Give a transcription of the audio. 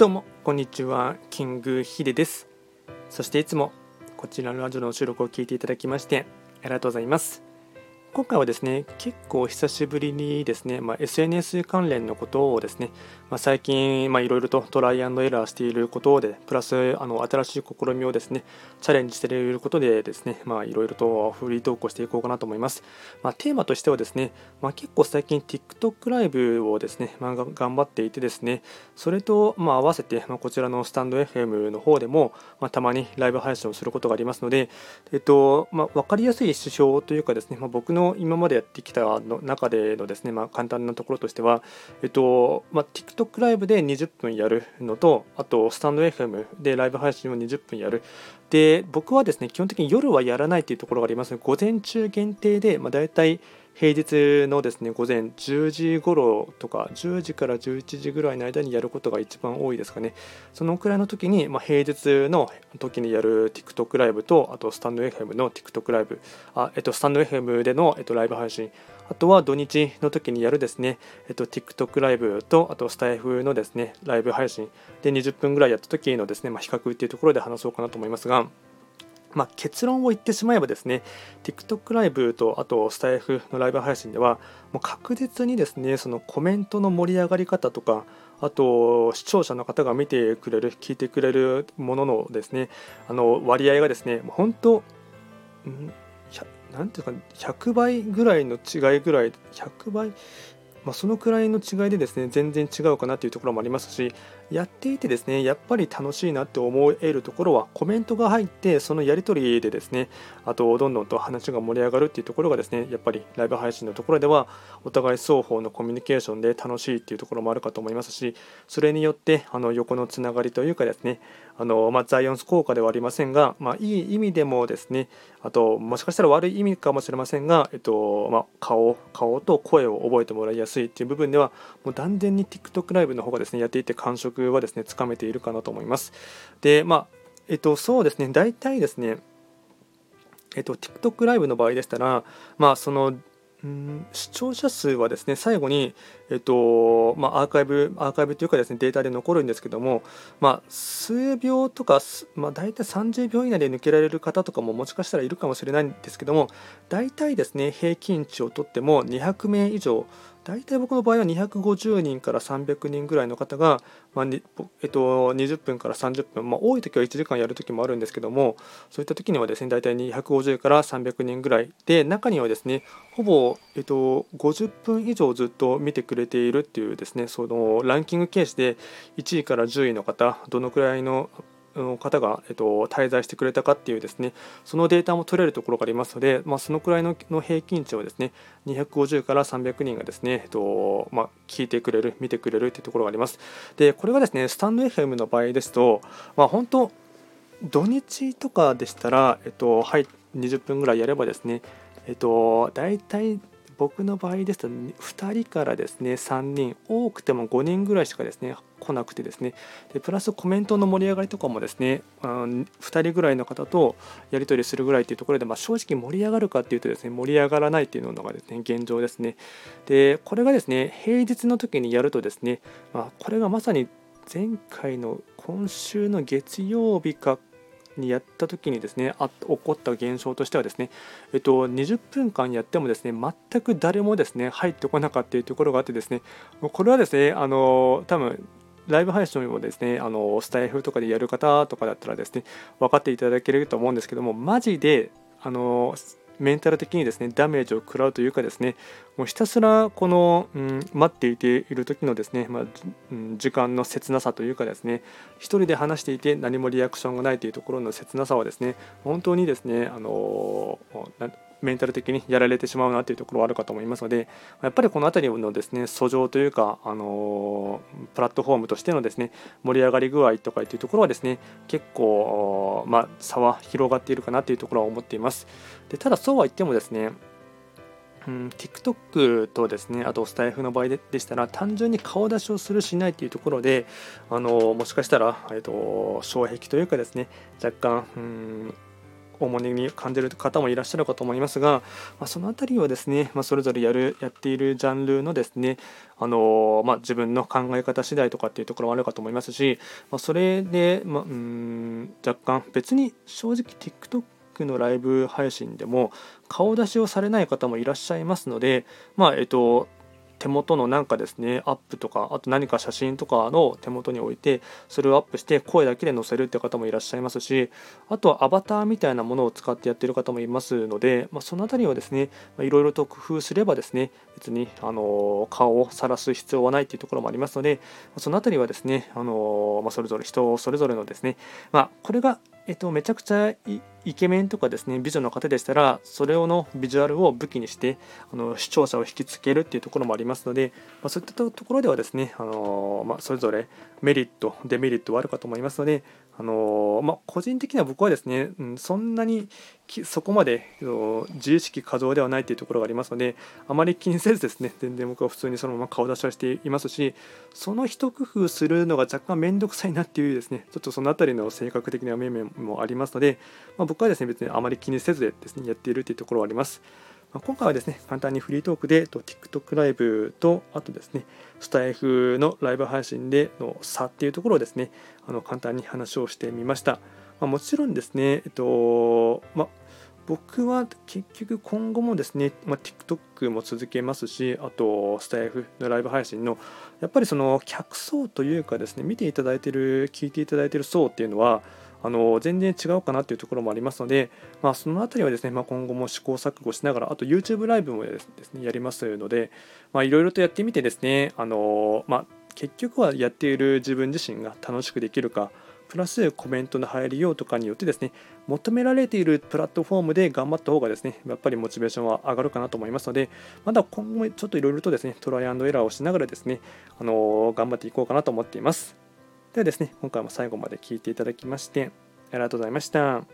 どうもこんにちは。キングヒデです。そしていつもこちらのラジオの収録を聞いていただきましてありがとうございます。今回はですね結構久しぶりにですね、まあ、SNS 関連のことをですね、まあ、最近いろいろとトライアンドエラーしていることでプラスあの新しい試みをですねチャレンジしていることでですねいろいろとフリートークをしていこうかなと思います、まあ、テーマとしてはですね、ま結構最近 TikTok ライブをですね、ま頑張っていてですねそれとま合わせて、まこちらのスタンド FM の方でも、またまにライブ配信をすることがありますので、えっとま分かりやすい指標というかですね、ま僕のの今までやってきたの中でのですね、まあ、簡単なところとしては、えっとまあ、TikTok ライブで20分やるのと、あと、スタンド FM でライブ配信を20分やる。で、僕はですね、基本的に夜はやらないというところがあります、午前中限定で、まあ、大体、平日のですね午前10時頃とか10時から11時ぐらいの間にやることが一番多いですかね。そのくらいの時に、まあ、平日の時にやる TikTok ライブとあとスタンド FM の TikTok ライブあ、えっと、スタンド FM での、えっと、ライブ配信あとは土日の時にやるですね、えっと、TikTok ライブとあとスタイフのですねライブ配信で20分ぐらいやった時のですね、まあ、比較っていうところで話そうかなと思いますが。まあ、結論を言ってしまえばですね TikTok ライブとあとスタイフのライブ配信ではもう確実にですねそのコメントの盛り上がり方とかあと視聴者の方が見てくれる聞いてくれるもののですねあの割合がですねもう本当なんていうか100倍ぐらいの違いぐらい100倍まあ、そのくらいの違いでですね全然違うかなというところもありますしやっていてですねやっぱり楽しいなって思えるところはコメントが入ってそのやり取りでですねあとどんどんと話が盛り上がるっていうところがですねやっぱりライブ配信のところではお互い双方のコミュニケーションで楽しいっていうところもあるかと思いますしそれによってあの横のつながりというかですねあの、まあ、ザイオンス効果ではありませんが、まあ、いい意味でもですねあともしかしたら悪い意味かもしれませんが、えっとまあ、顔顔と声を覚えてもらいやすいっていう部分ではもう断然に TikTok ライブの方がですねやっていて感触はですねつかめているかなと思います。で、まあ、えっと、そうですね、大体ですね、えっと、TikTok ライブの場合でしたら、まあ、そのん視聴者数はですね最後に、えっとまあ、アーカイブアーカイブというかですねデータで残るんですけども、まあ、数秒とか、まあ、大体30秒以内で抜けられる方とかももしかしたらいるかもしれないんですけども大体ですね平均値をとっても200名以上大体僕の場合は250人から300人ぐらいの方が、まあえっと、20分から30分、まあ、多い時は1時間やる時もあるんですけどもそういった時にはですね大体250から300人ぐらいで中にはですねほぼ、えっと、50分以上ずっと見てくれているっていうですねそのランキング形式で1位から10位の方どのくらいの方が、えっと、滞在してくれたかっていうですねそのデータも取れるところがありますので、まあ、そのくらいの平均値をですね250から300人がですね、えっとまあ、聞いてくれる見てくれるっていうところがあります。でこれがですねスタンド FM の場合ですと、まあ、本当土日とかでしたら、えっとはい、20分ぐらいやればですねえっと、大体僕の場合ですと2人からですね3人多くても5人ぐらいしかですね来なくてですね。でプラスコメントの盛り上がりとかもですね2人ぐらいの方とやり取りするぐらいというところで、まあ、正直盛り上がるかっていうとですね盛り上がらないっていうのがですね現状ですね。でこれがですね平日の時にやるとですね、まあ、これがまさに前回の今週の月曜日かにやった時にですねあ起こった現象としてはですね、えっと、20分間やってもですね全く誰もですね入ってこなかったというところがあってですねこれはですねあの多分ライブ配信をですねあのスタイフとかでやる方とかだったらですね分かっていただけると思うんですけどもマジであのメンタル的にですねダメージを食らうというかですねもうひたすらこの、うん、待っていている時のですね、まあうん、時間の切なさというかですね一人で話していて何もリアクションがないというところの切なさはですね本当にですねあのメンタル的にやられてしまうなというところはあるかと思いますのでやっぱりこの辺りのですね訴状というか、あのプラットフォームとしてのですね盛り上がり具合とかっていうところはですね結構、まあ、差は広がっているかなというところは思っています。でただそうは言ってもですねうん、TikTok とですねあとスタイフの場合ででしたら単純に顔出しをするしないというところであのもしかしたら、えっと、障壁というかですね若干、うん重荷に感じる方もいらっしゃるかと思いますが、まあ、その辺りはですね、まあ、それぞれやるやっているジャンルのですねあのまあ、自分の考え方次第とかっていうところはあるかと思いますし、ま、それで、まあ、うん若干別に正直 TikTok のライブ配信でも顔出しをされない方もいらっしゃいますので、まあえっと、手元のなんかですねアップとかあと何か写真とかの手元に置いてそれをアップして声だけで載せるって方もいらっしゃいますしあとはアバターみたいなものを使ってやってる方もいますので、まあ、その辺りはですねいろいろと工夫すればですね別にあの顔を晒す必要はないっていうところもありますのでその辺りはですねあの、まあ、それぞれ人それぞれのですね、まあ、これがえっと、めちゃくちゃイケメンとかですね美女の方でしたらそれをのビジュアルを武器にしてあの視聴者を引きつけるっていうところもありますので、まあ、そういったところではですねあの、まあ、それぞれメリットデメリットはあるかと思いますのであのまあ、個人的には僕はですね、うん、そんなにそこまで自意識過剰ではないというところがありますのであまり気にせずですね全然僕は普通にそのまま顔出しはしていますしその一工夫するのが若干面倒くさいなっていうですねちょっとその辺りの性格的な面々もありますので、まあ、僕はですね別にあまり気にせずでですねやっているというところはあります。ま今回はですね、簡単にフリートークで、と TikTok ライブと、あとですね、スタイフのライブ配信での差っていうところをですね、あの簡単に話をしてみました。まあ、もちろんですね、えっと、まあ、僕は結局今後もですね、まあ、TikTok も続けますし、あとスタイフのライブ配信のやっぱりその客層というかですね、見ていただいている、聞いていただいている層っていうのは、あの全然違うかなというところもありますので、まあ、そのあたりはですね、まあ、今後も試行錯誤しながら、あと YouTube ライブもですねやりますので、いろいろとやってみてですね、あのまあ、結局はやっている自分自身が楽しくできるか、プラスコメントの入りようとかによってですね、求められているプラットフォームで頑張った方がですね、やっぱりモチベーションは上がるかなと思いますので、まだ今後ちょっといろいろとですね、トライアンドエラーをしながらですね、あの頑張っていこうかなと思っています。ではですね、今回も最後まで聴いていただきまして、ありがとうございました。